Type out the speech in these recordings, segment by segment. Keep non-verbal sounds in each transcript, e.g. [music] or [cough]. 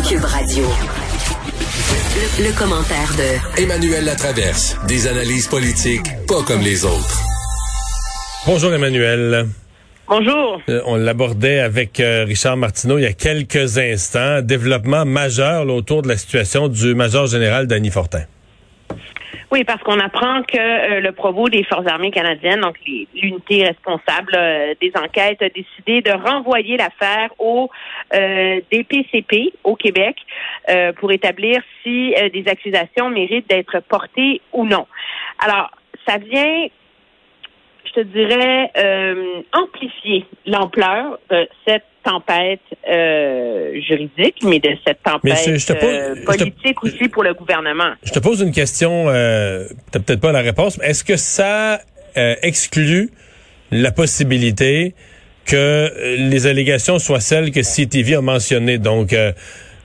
Cube Radio. Le, le commentaire de Emmanuel Latraverse. Des analyses politiques pas comme les autres. Bonjour Emmanuel. Bonjour. Euh, on l'abordait avec euh, Richard Martineau il y a quelques instants. Développement majeur là, autour de la situation du major général Danny Fortin. Oui, parce qu'on apprend que euh, le Provo des Forces armées canadiennes, donc l'unité responsable euh, des enquêtes, a décidé de renvoyer l'affaire au euh, DPCP au Québec euh, pour établir si des accusations méritent d'être portées ou non. Alors, ça vient, je te dirais, euh, amplifier l'ampleur de cette tempête euh, juridique, mais de cette tempête je- je te pose- euh, te- politique aussi pour le gouvernement. Je te pose une question, euh, t'as peut-être pas la réponse, mais est-ce que ça euh, exclut la possibilité que euh, les allégations soient celles que CTV a mentionnées? Donc, euh,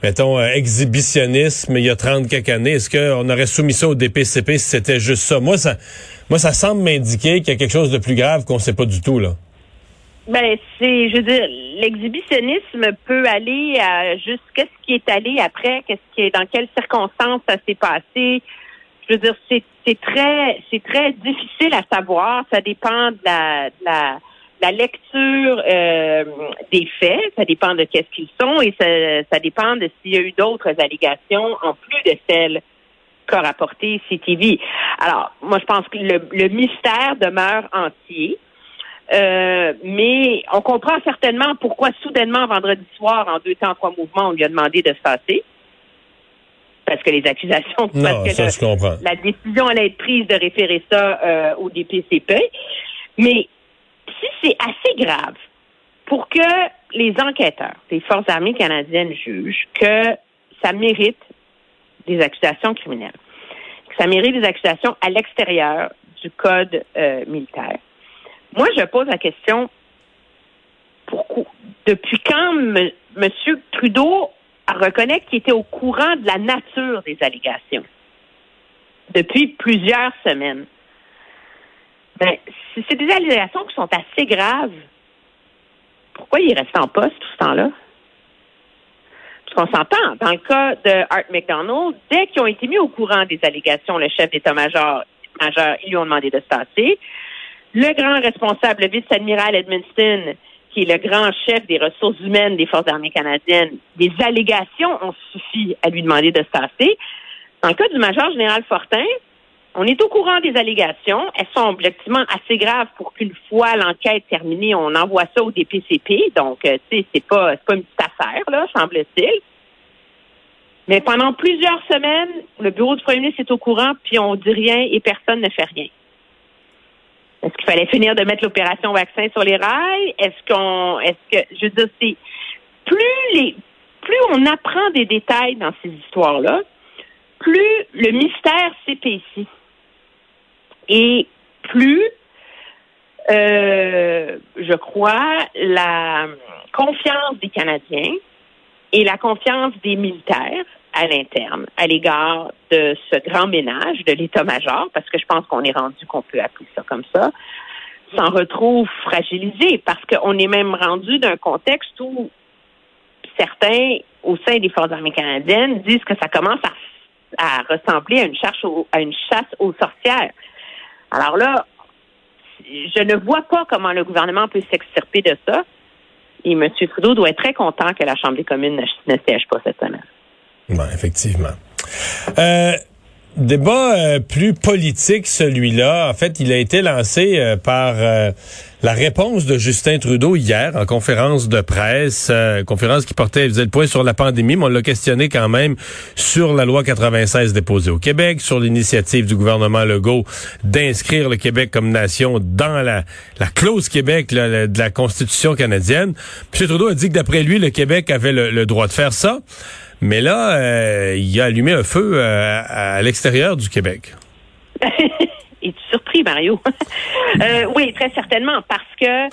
mettons, euh, exhibitionnisme il y a 30 quelques années. Est-ce qu'on aurait soumis ça au DPCP si c'était juste ça? Moi, ça, moi, ça semble m'indiquer qu'il y a quelque chose de plus grave qu'on sait pas du tout, là. Ben, c'est, je veux dire, l'exhibitionnisme peut aller à juste qu'est-ce qui est allé après, qu'est-ce qui est, dans quelles circonstances ça s'est passé. Je veux dire, c'est, c'est très, c'est très difficile à savoir. Ça dépend de la, de la, la lecture euh, des faits. Ça dépend de qu'est-ce qu'ils sont et ça, ça dépend de s'il y a eu d'autres allégations en plus de celles qu'a rapporté CTV. Alors, moi, je pense que le, le mystère demeure entier. Euh, mais on comprend certainement pourquoi soudainement vendredi soir, en deux temps, trois mouvements, on lui a demandé de se passer. Parce que les accusations, Non, parce que ça, le- je comprends. la décision allait être prise de référer ça euh, au DPCP. Mais si c'est assez grave pour que les enquêteurs des Forces armées canadiennes jugent que ça mérite des accusations criminelles, que ça mérite des accusations à l'extérieur du code euh, militaire, moi, je pose la question depuis quand M. Trudeau reconnaît qu'il était au courant de la nature des allégations? Depuis plusieurs semaines. Ben, si c'est des allégations qui sont assez graves, pourquoi il est resté en poste tout ce temps-là? Parce qu'on s'entend, dans le cas de Art McDonald, dès qu'ils ont été mis au courant des allégations, le chef d'état-major, major, ils lui ont demandé de se passer. Le grand responsable, le vice-amiral Edmundston, qui est le grand chef des ressources humaines des Forces armées canadiennes, des allégations ont suffi à lui demander de se passer. Dans le cas du major général Fortin, on est au courant des allégations. Elles sont objectivement assez graves pour qu'une fois l'enquête terminée, on envoie ça au DPCP. Donc, euh, tu sais, c'est pas, pas une petite affaire, là, semble-t-il. Mais pendant plusieurs semaines, le bureau du premier ministre est au courant, puis on dit rien et personne ne fait rien. Est-ce qu'il fallait finir de mettre l'opération vaccin sur les rails? Est-ce qu'on, est-ce que, je veux dire, c'est plus les, plus on apprend des détails dans ces histoires-là, plus le mystère s'épaissit et plus, euh, je crois, la confiance des Canadiens et la confiance des militaires à l'interne à l'égard de ce grand ménage de l'état-major, parce que je pense qu'on est rendu qu'on peut appeler ça comme ça, s'en retrouve fragilisé parce qu'on est même rendu d'un contexte où certains au sein des forces armées canadiennes disent que ça commence à, ressembler à une à une chasse aux sorcières. Alors là, je ne vois pas comment le gouvernement peut s'extirper de ça. Et M. Trudeau doit être très content que la Chambre des communes ne, siège pas cette semaine. Oui, effectivement. Euh, débat euh, plus politique, celui-là. En fait, il a été lancé euh, par euh, la réponse de Justin Trudeau hier en conférence de presse, euh, conférence qui portait, faisait le point sur la pandémie, mais on l'a questionné quand même sur la loi 96 déposée au Québec, sur l'initiative du gouvernement Legault d'inscrire le Québec comme nation dans la, la clause Québec de la Constitution canadienne. M. Trudeau a dit que d'après lui, le Québec avait le, droit de faire ça, mais là, euh, il a allumé un feu euh, à l'extérieur du Québec. [laughs] Es-tu surpris, Mario? [laughs] euh, oui, très certainement, parce que,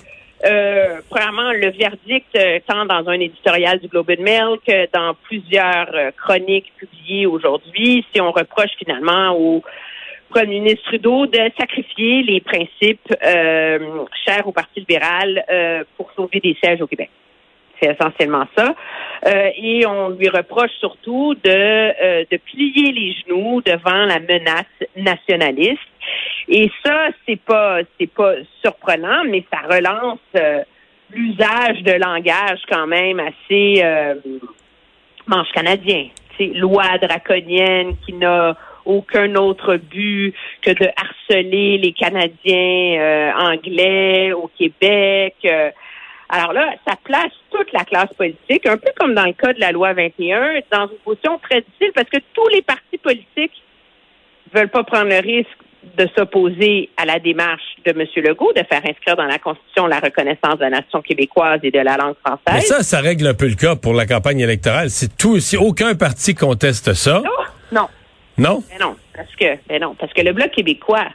euh, premièrement, le verdict, euh, tant dans un éditorial du Globe and Mail que dans plusieurs euh, chroniques publiées aujourd'hui, si on reproche finalement au premier ministre Trudeau de sacrifier les principes chers au Parti libéral pour sauver des sièges au Québec. C'est essentiellement ça. Euh, et on lui reproche surtout de, euh, de plier les genoux devant la menace nationaliste. Et ça, c'est pas c'est pas surprenant, mais ça relance euh, l'usage de langage quand même assez manche canadien. C'est loi draconienne qui n'a aucun autre but que de harceler les Canadiens anglais au Québec. Alors là, ça place toute la classe politique, un peu comme dans le cas de la loi 21, dans une position très difficile parce que tous les partis politiques veulent pas prendre le risque de s'opposer à la démarche de M. Legault de faire inscrire dans la Constitution la reconnaissance de la nation québécoise et de la langue française. Mais ça, ça règle un peu le cas pour la campagne électorale. Si tout, si aucun parti conteste ça. Non. Non. Non? Mais non, parce que, mais non, parce que le Bloc québécois,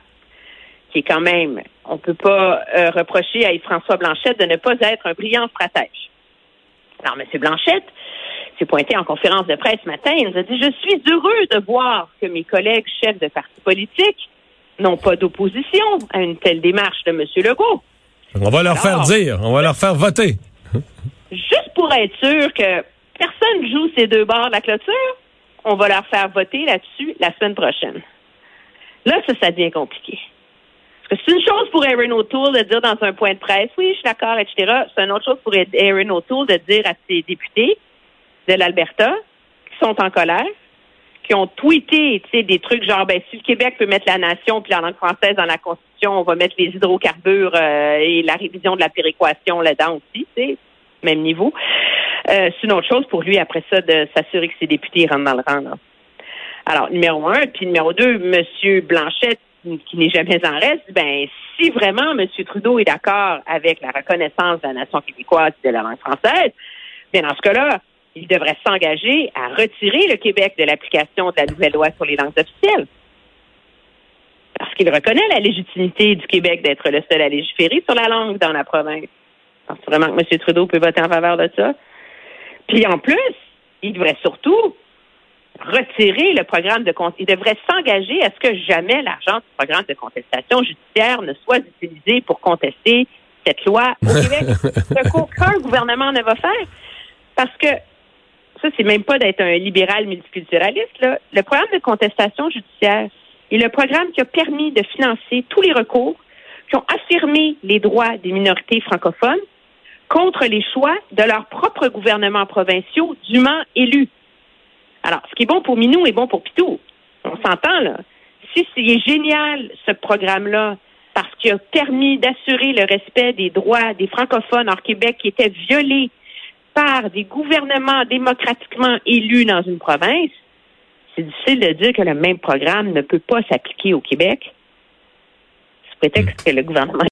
qui est quand même, on peut pas euh, reprocher à Yves-François Blanchette de ne pas être un brillant stratège. Alors, M. Blanchette s'est pointé en conférence de presse ce matin. Il nous a dit, je suis heureux de voir que mes collègues chefs de partis politiques n'ont pas d'opposition à une telle démarche de M. Legault. On va leur faire dire, on va leur faire voter. juste pour être sûr que personne joue ces deux bords de la clôture, on va leur faire voter là-dessus la semaine prochaine. Là, ça, ça devient compliqué. C'est une chose pour Aaron O'Toole de dire dans un point de presse, oui, je suis d'accord, etc. C'est une autre chose pour Aaron O'Toole de dire à ses députés de l'Alberta qui sont en colère, qui ont tweeté des trucs genre ben, si le Québec peut mettre la nation puis la langue française dans la Constitution, on va mettre les hydrocarbures euh, et la révision de la péréquation là-dedans aussi, tu même niveau. Euh, c'est une autre chose pour lui après ça de s'assurer que ses députés rentrent dans le rang. Alors, numéro un, puis numéro deux, M. Blanchette qui n'est jamais en reste, ben si vraiment M. Trudeau est d'accord avec la reconnaissance de la nation québécoise et de la langue française, bien dans ce cas-là, il devrait s'engager à retirer le Québec de l'application de la nouvelle loi sur les langues officielles. Parce qu'il reconnaît la légitimité du Québec d'être le seul à légiférer sur la langue dans la province. Pense vraiment que M. Trudeau peut voter en faveur de ça. Puis en plus, il devrait surtout retirer le programme de il devrait s'engager à ce que jamais l'argent du programme de contestation judiciaire ne soit utilisé pour contester cette loi au [laughs] Québec. ce qu'aucun gouvernement ne va faire. Parce que ça, c'est même pas d'être un libéral multiculturaliste. Là. Le programme de contestation judiciaire est le programme qui a permis de financer tous les recours qui ont affirmé les droits des minorités francophones contre les choix de leurs propres gouvernements provinciaux dûment élus. Alors, ce qui est bon pour Minou est bon pour Pitou. On s'entend, là. Si c'est génial, ce programme-là, parce qu'il a permis d'assurer le respect des droits des francophones hors Québec qui étaient violés par des gouvernements démocratiquement élus dans une province, c'est difficile de dire que le même programme ne peut pas s'appliquer au Québec. C'est prétexte que le gouvernement